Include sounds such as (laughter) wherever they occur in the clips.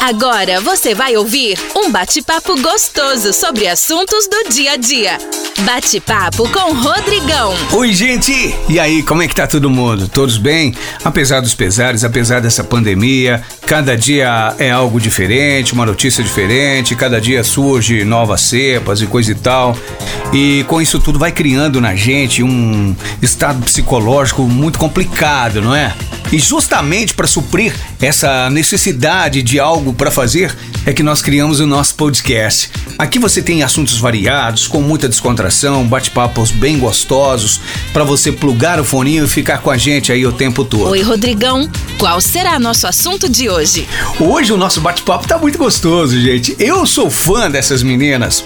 Agora você vai ouvir um bate-papo gostoso sobre assuntos do dia a dia. Bate-papo com Rodrigão. Oi, gente! E aí, como é que tá todo mundo? Todos bem? Apesar dos pesares, apesar dessa pandemia, cada dia é algo diferente, uma notícia diferente, cada dia surge novas cepas e coisa e tal. E com isso tudo vai criando na gente um estado psicológico muito complicado, não é? E justamente para suprir essa necessidade de algo para fazer é que nós criamos o nosso podcast. Aqui você tem assuntos variados, com muita descontração, bate-papos bem gostosos, para você plugar o foninho e ficar com a gente aí o tempo todo. Oi, Rodrigão. Qual será nosso assunto de hoje? Hoje o nosso bate-papo tá muito gostoso, gente. Eu sou fã dessas meninas.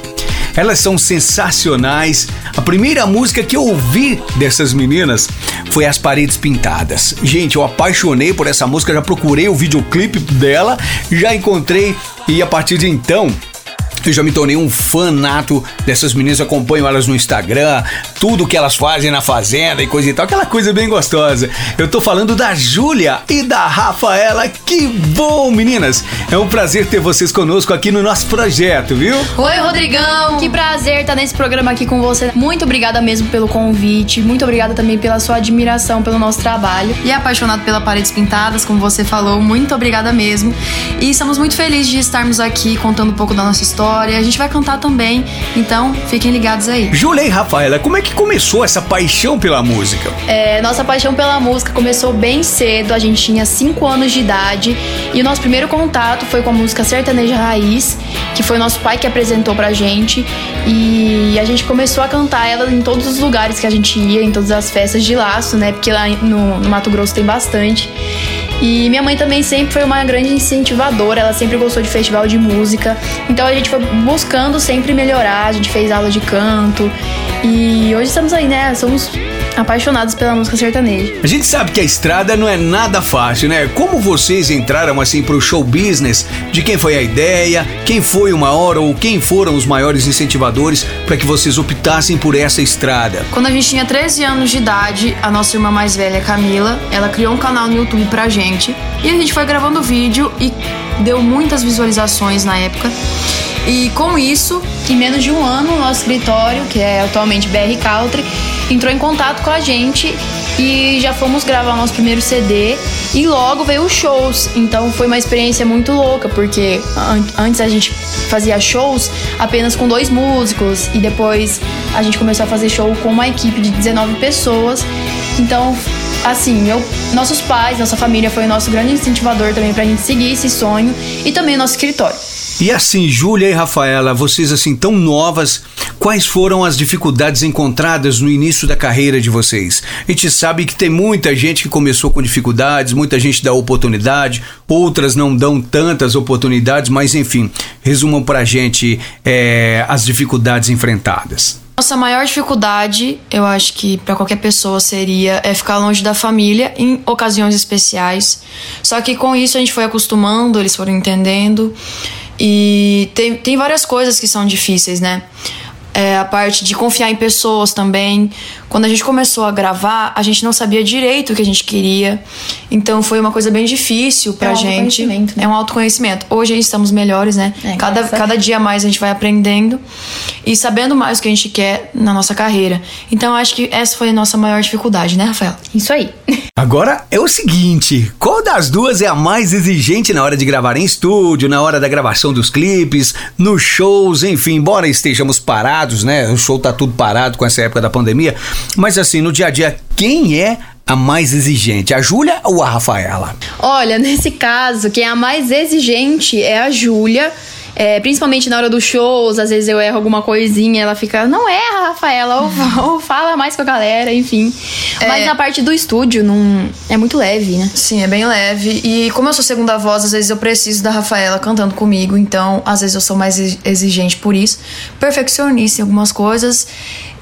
Elas são sensacionais. A primeira música que eu ouvi dessas meninas foi As Paredes Pintadas. Gente, eu apaixonei por essa música, já procurei o videoclipe dela, já encontrei e a partir de então eu já me tornei um fanato dessas meninas, acompanho elas no Instagram, tudo que elas fazem na fazenda e coisa e tal, aquela coisa bem gostosa. Eu tô falando da Júlia e da Rafaela. Que bom, meninas! É um prazer ter vocês conosco aqui no nosso projeto, viu? Oi, Rodrigão! Que prazer estar nesse programa aqui com você. Muito obrigada mesmo pelo convite, muito obrigada também pela sua admiração pelo nosso trabalho. E apaixonado pela Paredes Pintadas, como você falou, muito obrigada mesmo. E estamos muito felizes de estarmos aqui contando um pouco da nossa história história. A gente vai cantar também, então fiquem ligados aí. Júlia e Rafaela, como é que começou essa paixão pela música? É, nossa paixão pela música começou bem cedo, a gente tinha 5 anos de idade e o nosso primeiro contato foi com a música Sertaneja Raiz, que foi nosso pai que apresentou pra gente e a gente começou a cantar ela em todos os lugares que a gente ia, em todas as festas de laço, né? Porque lá no, no Mato Grosso tem bastante. E minha mãe também sempre foi uma grande incentivadora, ela sempre gostou de festival de música. Então a gente foi buscando sempre melhorar, a gente fez aula de canto. E hoje estamos aí, né? Somos apaixonados pela música sertaneja. A gente sabe que a estrada não é nada fácil, né? Como vocês entraram assim pro show business? De quem foi a ideia? Quem foi o maior ou quem foram os maiores incentivadores para que vocês optassem por essa estrada? Quando a gente tinha 13 anos de idade, a nossa irmã mais velha, Camila, ela criou um canal no YouTube pra gente e a gente foi gravando vídeo e deu muitas visualizações na época. E com isso, em menos de um ano, o nosso escritório, que é atualmente BR Country, entrou em contato com a gente e já fomos gravar nosso primeiro CD e logo veio os shows. Então foi uma experiência muito louca, porque an antes a gente fazia shows apenas com dois músicos e depois a gente começou a fazer show com uma equipe de 19 pessoas. Então, assim, meu, nossos pais, nossa família foi o nosso grande incentivador também pra gente seguir esse sonho e também o nosso escritório. E assim, Júlia e Rafaela, vocês assim tão novas, quais foram as dificuldades encontradas no início da carreira de vocês? A gente sabe que tem muita gente que começou com dificuldades, muita gente dá oportunidade, outras não dão tantas oportunidades, mas enfim, resumam pra gente é, as dificuldades enfrentadas. Nossa maior dificuldade, eu acho que para qualquer pessoa seria é ficar longe da família em ocasiões especiais. Só que com isso a gente foi acostumando, eles foram entendendo. E tem, tem várias coisas que são difíceis, né? É, a parte de confiar em pessoas também. Quando a gente começou a gravar, a gente não sabia direito o que a gente queria. Então foi uma coisa bem difícil pra é um gente. Né? É um autoconhecimento. Hoje estamos melhores, né? É, cada, cada dia mais a gente vai aprendendo e sabendo mais o que a gente quer na nossa carreira. Então acho que essa foi a nossa maior dificuldade, né, Rafael? Isso aí. (laughs) Agora é o seguinte: qual das duas é a mais exigente na hora de gravar em estúdio, na hora da gravação dos clipes, nos shows, enfim, embora estejamos parados, né? O show tá tudo parado com essa época da pandemia. Mas assim, no dia a dia, quem é a mais exigente, a Júlia ou a Rafaela? Olha, (laughs) nesse caso, quem é a mais exigente é a Júlia. É, principalmente na hora dos shows, às vezes eu erro alguma coisinha, ela fica, não erra, Rafaela, ou, (laughs) ou fala mais com a galera, enfim. É. Mas na parte do estúdio, não é muito leve, né? Sim, é bem leve. E como eu sou segunda voz, às vezes eu preciso da Rafaela cantando comigo, então às vezes eu sou mais exigente por isso. Perfeccionista em algumas coisas.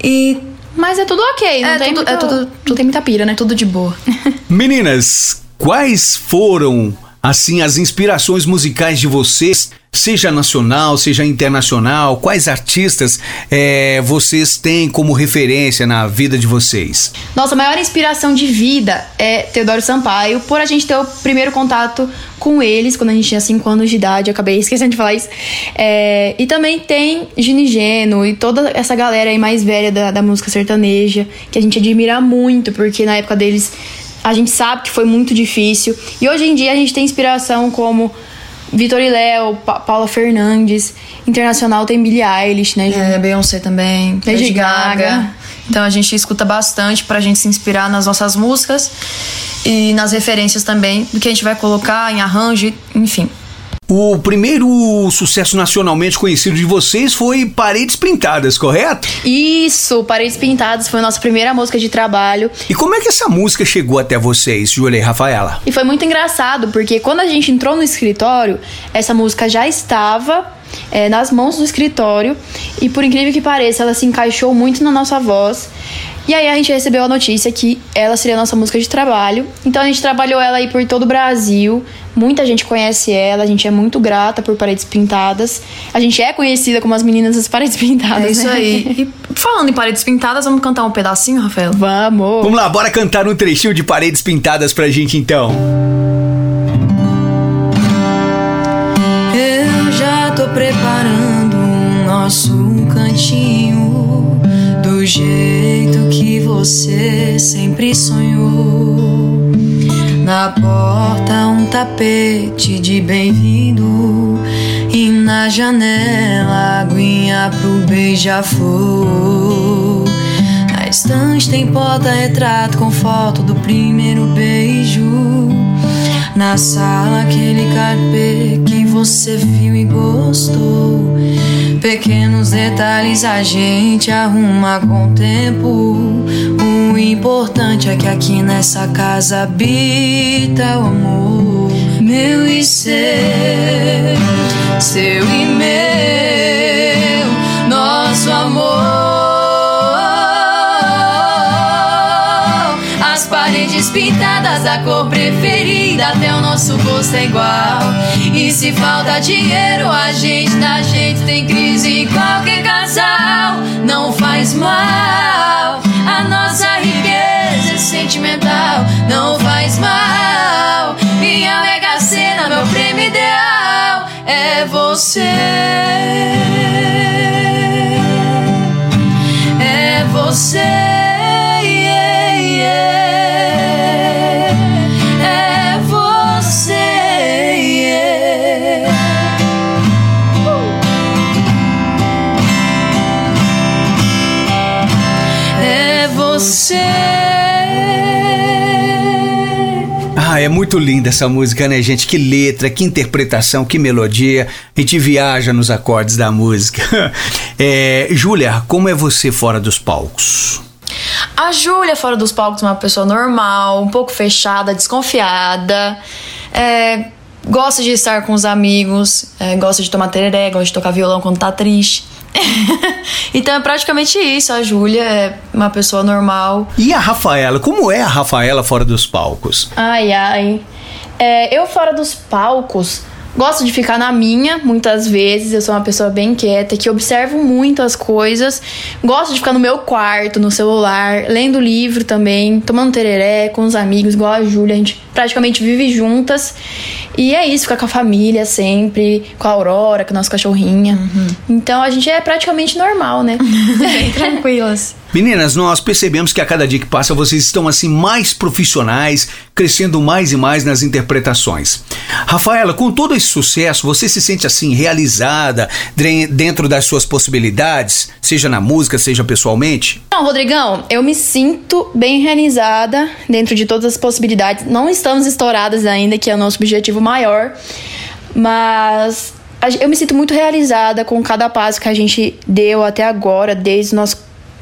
E mas é tudo ok, não é, tem tudo, muito, é tudo, não tem muita pira, né? Tudo de boa. (laughs) Meninas, quais foram assim as inspirações musicais de vocês, seja nacional, seja internacional? Quais artistas é, vocês têm como referência na vida de vocês? Nossa maior inspiração de vida é Teodoro Sampaio, por a gente ter o primeiro contato com eles quando a gente tinha 5 anos de idade, eu acabei (laughs) esquecendo de falar isso. É, e também tem Gini Geno e toda essa galera aí mais velha da, da música sertaneja, que a gente admira muito, porque na época deles a gente sabe que foi muito difícil. E hoje em dia a gente tem inspiração como Vitor e Léo, pa Paula Fernandes. Internacional tem Billie Eilish, né? É, Beyoncé também. Lady Gaga. Gaga. Então a gente escuta bastante pra gente se inspirar nas nossas músicas e nas referências também do que a gente vai colocar em arranjo, enfim. O primeiro sucesso nacionalmente conhecido de vocês foi Paredes Pintadas, correto? Isso, Paredes Pintadas foi a nossa primeira música de trabalho. E como é que essa música chegou até vocês, Júlia e Rafaela? E foi muito engraçado, porque quando a gente entrou no escritório, essa música já estava é, nas mãos do escritório e por incrível que pareça, ela se encaixou muito na nossa voz. E aí a gente recebeu a notícia que ela seria a nossa música de trabalho. Então a gente trabalhou ela aí por todo o Brasil. Muita gente conhece ela, a gente é muito grata por Paredes Pintadas. A gente é conhecida como as meninas das Paredes Pintadas. É isso né? aí. (laughs) E falando em Paredes Pintadas, vamos cantar um pedacinho, Rafael? Vamos! Vamos lá, bora cantar um trechinho de Paredes Pintadas pra gente então. Eu já tô preparando o nosso cantinho do jeito que você sempre sonhou. Na porta um tapete de bem-vindo e na janela aguinha pro beija-flor. Na estante tem porta-retrato com foto do primeiro beijo. Na sala aquele carpê que você viu e gostou. Pequenos detalhes a gente arruma com o tempo. O importante é que aqui nessa casa habita o amor. Meu e seu, seu e meu, pintadas da cor preferida, até o nosso gosto é igual. E se falta dinheiro, a gente dá jeito, tem crise qualquer casal. Não faz mal, a nossa riqueza é sentimental. Não faz mal, minha mega cena, meu prêmio ideal é você. É você. É muito linda essa música, né, gente? Que letra, que interpretação, que melodia. A gente viaja nos acordes da música. (laughs) É, Júlia, como é você fora dos palcos? A Júlia, fora dos palcos, é uma pessoa normal, um pouco fechada, desconfiada. É, gosta de estar com os amigos, é, gosta de tomar tereré, gosta de tocar violão quando tá triste. (laughs) então é praticamente isso. A Júlia é uma pessoa normal. E a Rafaela? Como é a Rafaela fora dos palcos? Ai, ai. É, eu fora dos palcos, gosto de ficar na minha, muitas vezes. Eu sou uma pessoa bem quieta, que observo muito as coisas. Gosto de ficar no meu quarto, no celular, lendo livro também, tomando tereré com os amigos, igual a Júlia. A gente praticamente vive juntas. E é isso, ficar com a família sempre, com a Aurora, com a nossa cachorrinha. Então a gente é praticamente normal, né? (laughs) Bem tranquilas. Meninas, nós percebemos que a cada dia que passa vocês estão assim mais profissionais, crescendo mais e mais nas interpretações. Rafaela, com todo esse sucesso, você se sente assim realizada dentro das suas possibilidades, seja na música, seja pessoalmente? Não, Rodrigão, eu me sinto bem realizada dentro de todas as possibilidades. Não estamos estouradas ainda, que é o nosso objetivo maior, mas eu me sinto muito realizada com cada passo que a gente deu até agora, desde os nossos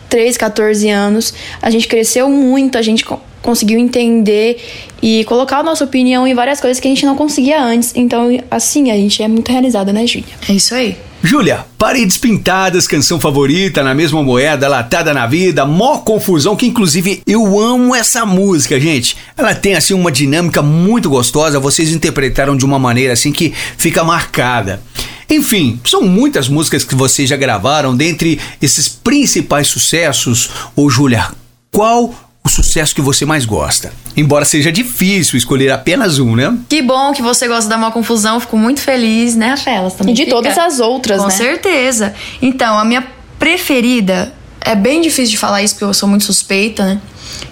13, 14 anos. A gente cresceu muito, a gente co- conseguiu entender e colocar a nossa opinião em várias coisas que a gente não conseguia antes. Então, assim, a gente é muito realizada, né, Júlia? É isso aí. Júlia, Paredes Pintadas, canção favorita, na mesma moeda, latada na vida, mó confusão, que inclusive eu amo essa música, gente. Ela tem assim uma dinâmica muito gostosa, vocês interpretaram de uma maneira assim que fica marcada. Enfim, são muitas músicas que vocês já gravaram, dentre esses principais sucessos. Ô Júlia, qual o sucesso que você mais gosta. Embora seja difícil escolher apenas um, né? Que bom que você gosta da uma confusão, fico muito feliz, né, Rafaela? E de fica. todas as outras, Com né? Com certeza. Então, a minha preferida, é bem difícil de falar isso porque eu sou muito suspeita, né?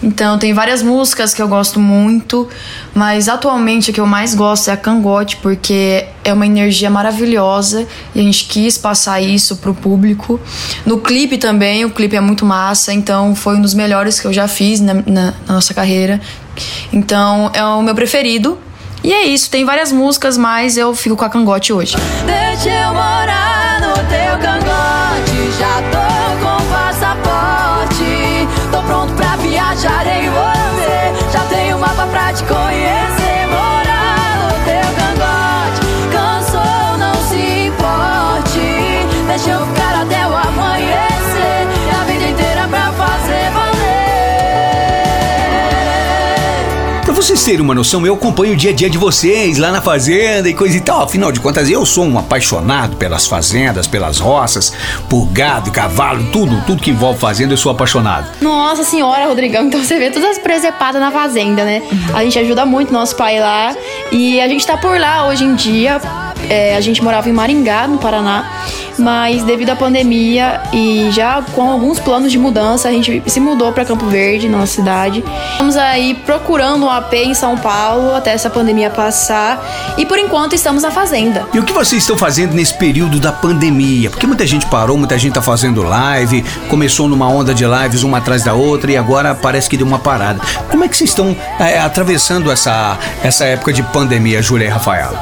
Então tem várias músicas que eu gosto muito, mas atualmente a que eu mais gosto é a Cangote, porque é uma energia maravilhosa e a gente quis passar isso pro público. No clipe também, o clipe é muito massa, então foi um dos melhores que eu já fiz na, na, na nossa carreira. Então é o meu preferido. E é isso, tem várias músicas, mas eu fico com a Cangote hoje. Deixa eu morar no teu cangote, vocês terem uma noção, eu acompanho o dia a dia de vocês lá na fazenda e coisa e tal. Afinal de contas, eu sou um apaixonado pelas fazendas, pelas roças, por gado cavalo, tudo, tudo que envolve fazenda, eu sou apaixonado. Nossa senhora, Rodrigão, então você vê todas as presepadas na fazenda, né? A gente ajuda muito nosso pai lá e a gente tá por lá hoje em dia. É, a gente morava em Maringá, no Paraná, mas devido à pandemia e já com alguns planos de mudança, a gente se mudou para Campo Verde, nossa cidade. Estamos aí procurando um AP em São Paulo até essa pandemia passar e por enquanto estamos na fazenda. E o que vocês estão fazendo nesse período da pandemia? Porque muita gente parou, muita gente tá fazendo live, começou numa onda de lives uma atrás da outra e agora parece que deu uma parada. Como é que vocês estão é, atravessando essa, essa época de pandemia, Júlia e Rafaela?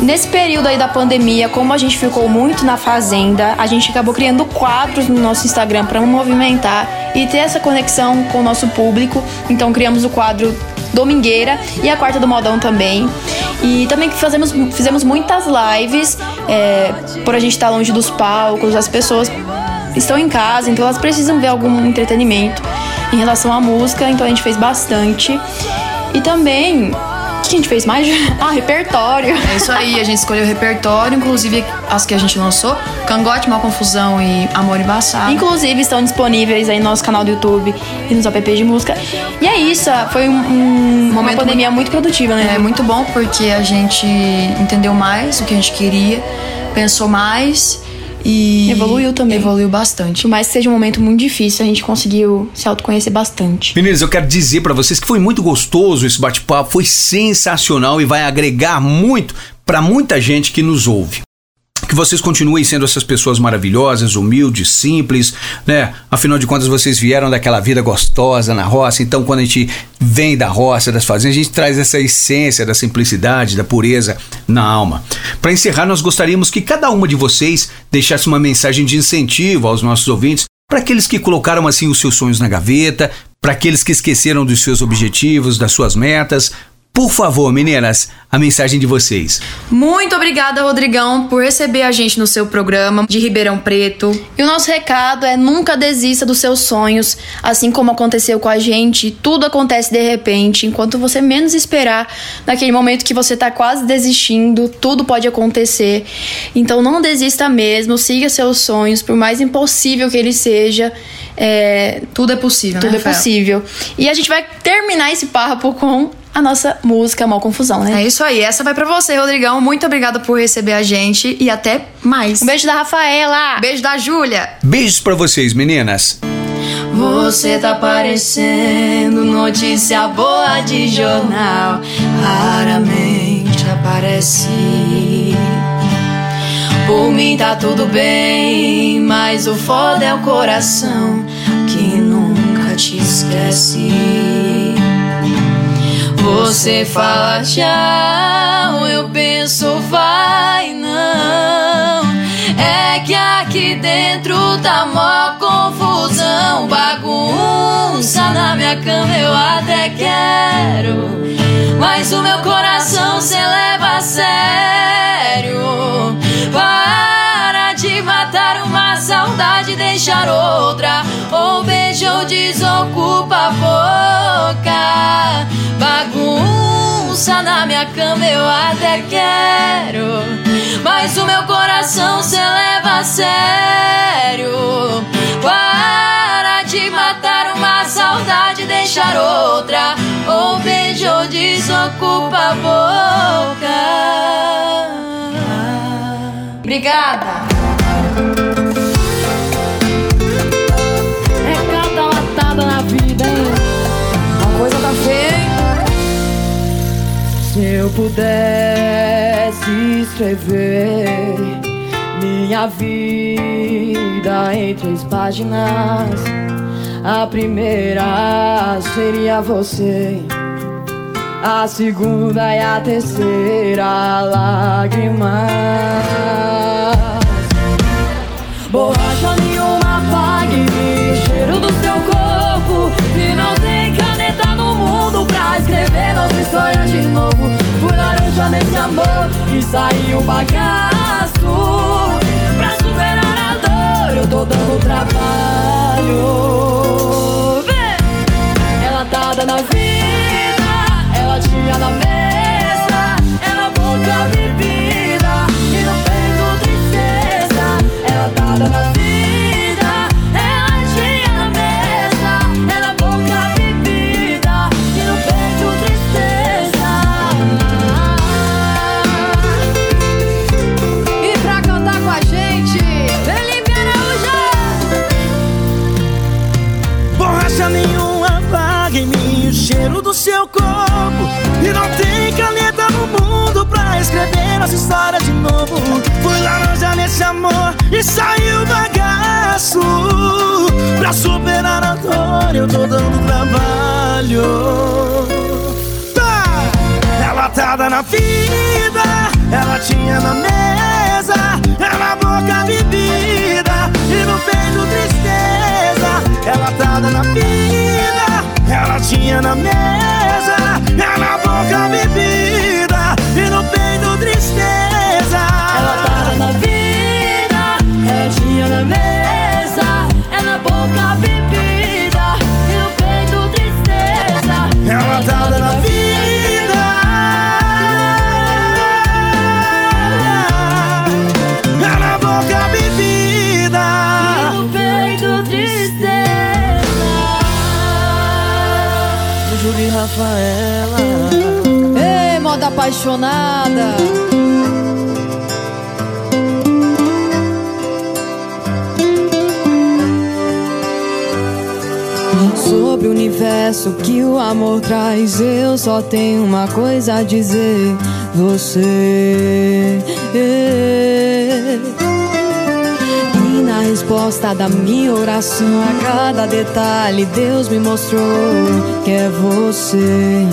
Nesse período aí da pandemia, como a gente ficou muito na fazenda, a gente acabou criando quadros no nosso Instagram para movimentar e ter essa conexão com o nosso público. Então criamos o quadro Domingueira e a Quarta do Modão também. E também fazemos, fizemos muitas lives, é, por a gente estar longe dos palcos, as pessoas estão em casa, então elas precisam ver algum entretenimento em relação à música, então a gente fez bastante. E também que a gente fez mais? (laughs) Ah, repertório. É isso aí, a gente escolheu o repertório, inclusive as que a gente lançou: Cangote, Mal Confusão e Amor Embaçado. Inclusive estão disponíveis aí no nosso canal do YouTube e nos apps de música. E é isso, foi um, um uma pandemia muito, muito produtiva, né? É muito bom porque a gente entendeu mais o que a gente queria, pensou mais e evoluiu também. Evoluiu bastante. Por mais que seja um momento muito difícil, a gente conseguiu se autoconhecer bastante. Meninas, eu quero dizer para vocês que foi muito gostoso esse bate-papo, foi sensacional e vai agregar muito para muita gente que nos ouve. Que vocês continuem sendo essas pessoas maravilhosas, humildes, simples, né? Afinal de contas, vocês vieram daquela vida gostosa na roça. Então, quando a gente vem da roça, das fazendas, a gente traz essa essência da simplicidade, da pureza na alma. Para encerrar, nós gostaríamos que cada uma de vocês deixasse uma mensagem de incentivo aos nossos ouvintes, para aqueles que colocaram assim os seus sonhos na gaveta, para aqueles que esqueceram dos seus objetivos, das suas metas, por favor, meninas, a mensagem de vocês. Muito obrigada, Rodrigão, por receber a gente no seu programa de Ribeirão Preto. E o nosso recado é nunca desista dos seus sonhos, assim como aconteceu com a gente, tudo acontece de repente, enquanto você menos esperar, naquele momento que você tá quase desistindo, tudo pode acontecer. Então não desista mesmo, siga seus sonhos, por mais impossível que ele seja. É, tudo é possível, tudo né, é possível. E a gente vai terminar esse papo com a nossa música Mal Confusão, né? É isso aí. Essa vai para você, Rodrigão. Muito obrigada por receber a gente e até mais. Um beijo da Rafaela. Beijo da Júlia. Beijos para vocês, meninas. Você tá parecendo notícia boa de jornal. Raramente aparece. Por mim tá tudo bem, mas o foda é o coração que nunca te esquece. Você fala tchau, eu penso vai não. É que aqui dentro tá mó confusão, bagunça na minha cama eu até quero, mas o meu coração cê leva a sério. Para de deixar outra. Ou beijo ou desocupa a boca. Bagunça na minha cama eu até quero. Mas o meu coração cê leva a sério. Para de matar uma saudade, deixar outra. Ou beijo ou desocupa a boca. Obrigada. É cada latada na vida, hein? A coisa tá feia. Se eu pudesse escrever minha vida em três páginas, a primeira seria você. A segunda e a terceira lágrimas Borracha nenhuma apague cheiro do seu corpo. E não tem caneta no mundo pra escrever nossa história de novo. Fui laranja nesse amor e saiu bagaço. Pra superar a dor eu tô dando trabalho! Ela tá dando a vida, ela tinha na mesa. Ela boca bebida Ela tá dando a e saiu bagaço Pra superar a dor eu tô dando trabalho Tá! Ela tá na vida, ela tinha na mesa, ela boca bebida e no peito tristeza. Ela tá na vida, ela tinha na mesa, ela boca bebida amor traz, eu só tenho uma coisa a dizer: você. E na resposta da minha oração, a cada detalhe, Deus me mostrou que é você.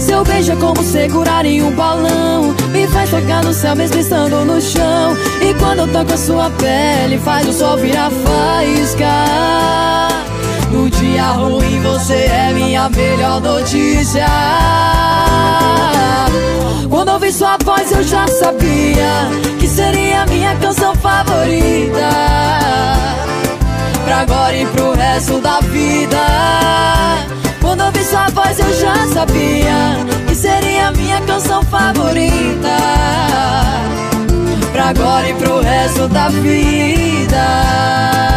Seu beijo é como segurar em um balão Me faz tocar no céu mesmo estando no chão E quando eu toco a sua pele Faz o sol virar faísca No dia ruim você é minha melhor notícia. Quando ouvi sua voz eu já sabia Que seria minha canção favorita. Pra agora e pro resto da vida. Quando ouvi sua voz eu já sabia Que seria minha canção favorita. Pra agora e pro resto da vida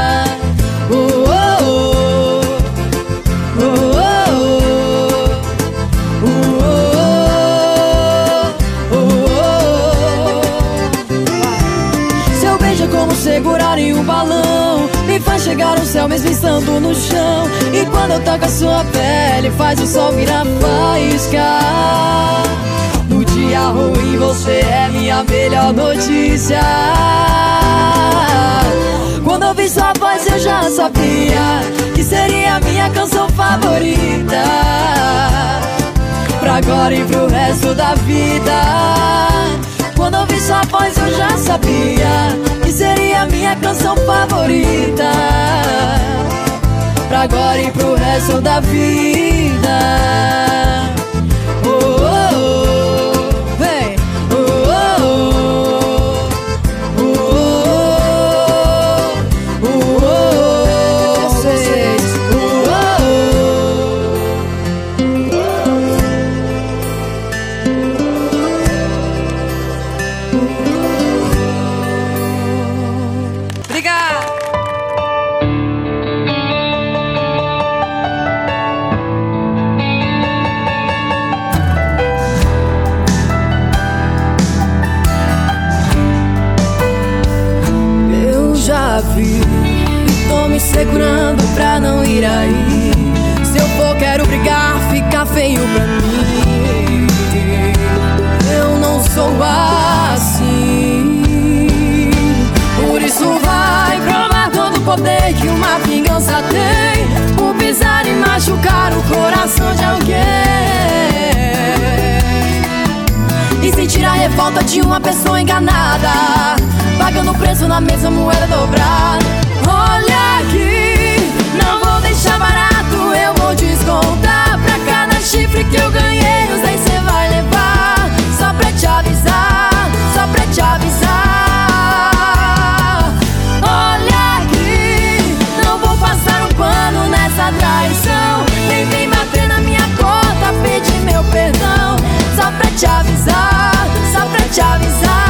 ao céu mesmo estando no chão. E quando eu toco a sua pele Faz o sol virar faísca. No dia ruim você é minha melhor notícia. Quando eu vi sua voz eu já sabia Que seria minha canção favorita. Pra agora e pro resto da vida Quando eu vi sua voz eu já sabia Que seria minha canção favorita. Pra agora e pro resto da vida poder que uma vingança tem. Por pisar e machucar o coração de alguém. E sentir a revolta de uma pessoa enganada. Pagando preço na mesma moeda dobrada. Olha aqui, não vou deixar barato. Eu vou descontar pra cada chifre que eu ganhei. Os 10 cê vai levar. Só pra te avisar, só pra te avisar. te avisar, só pra te avisar.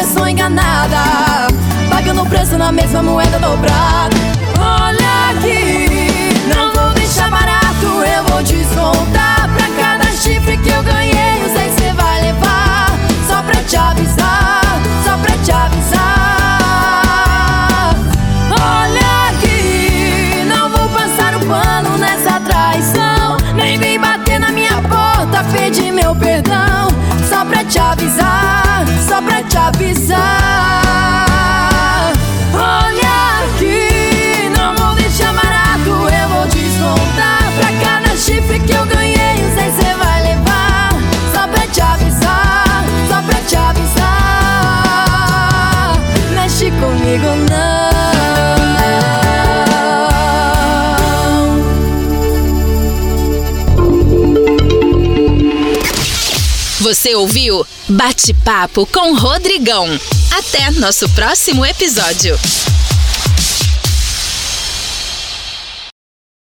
pessoa enganada. Pagando o preço na mesma moeda dobrada. Bate-papo com Rodrigão. Até nosso próximo episódio.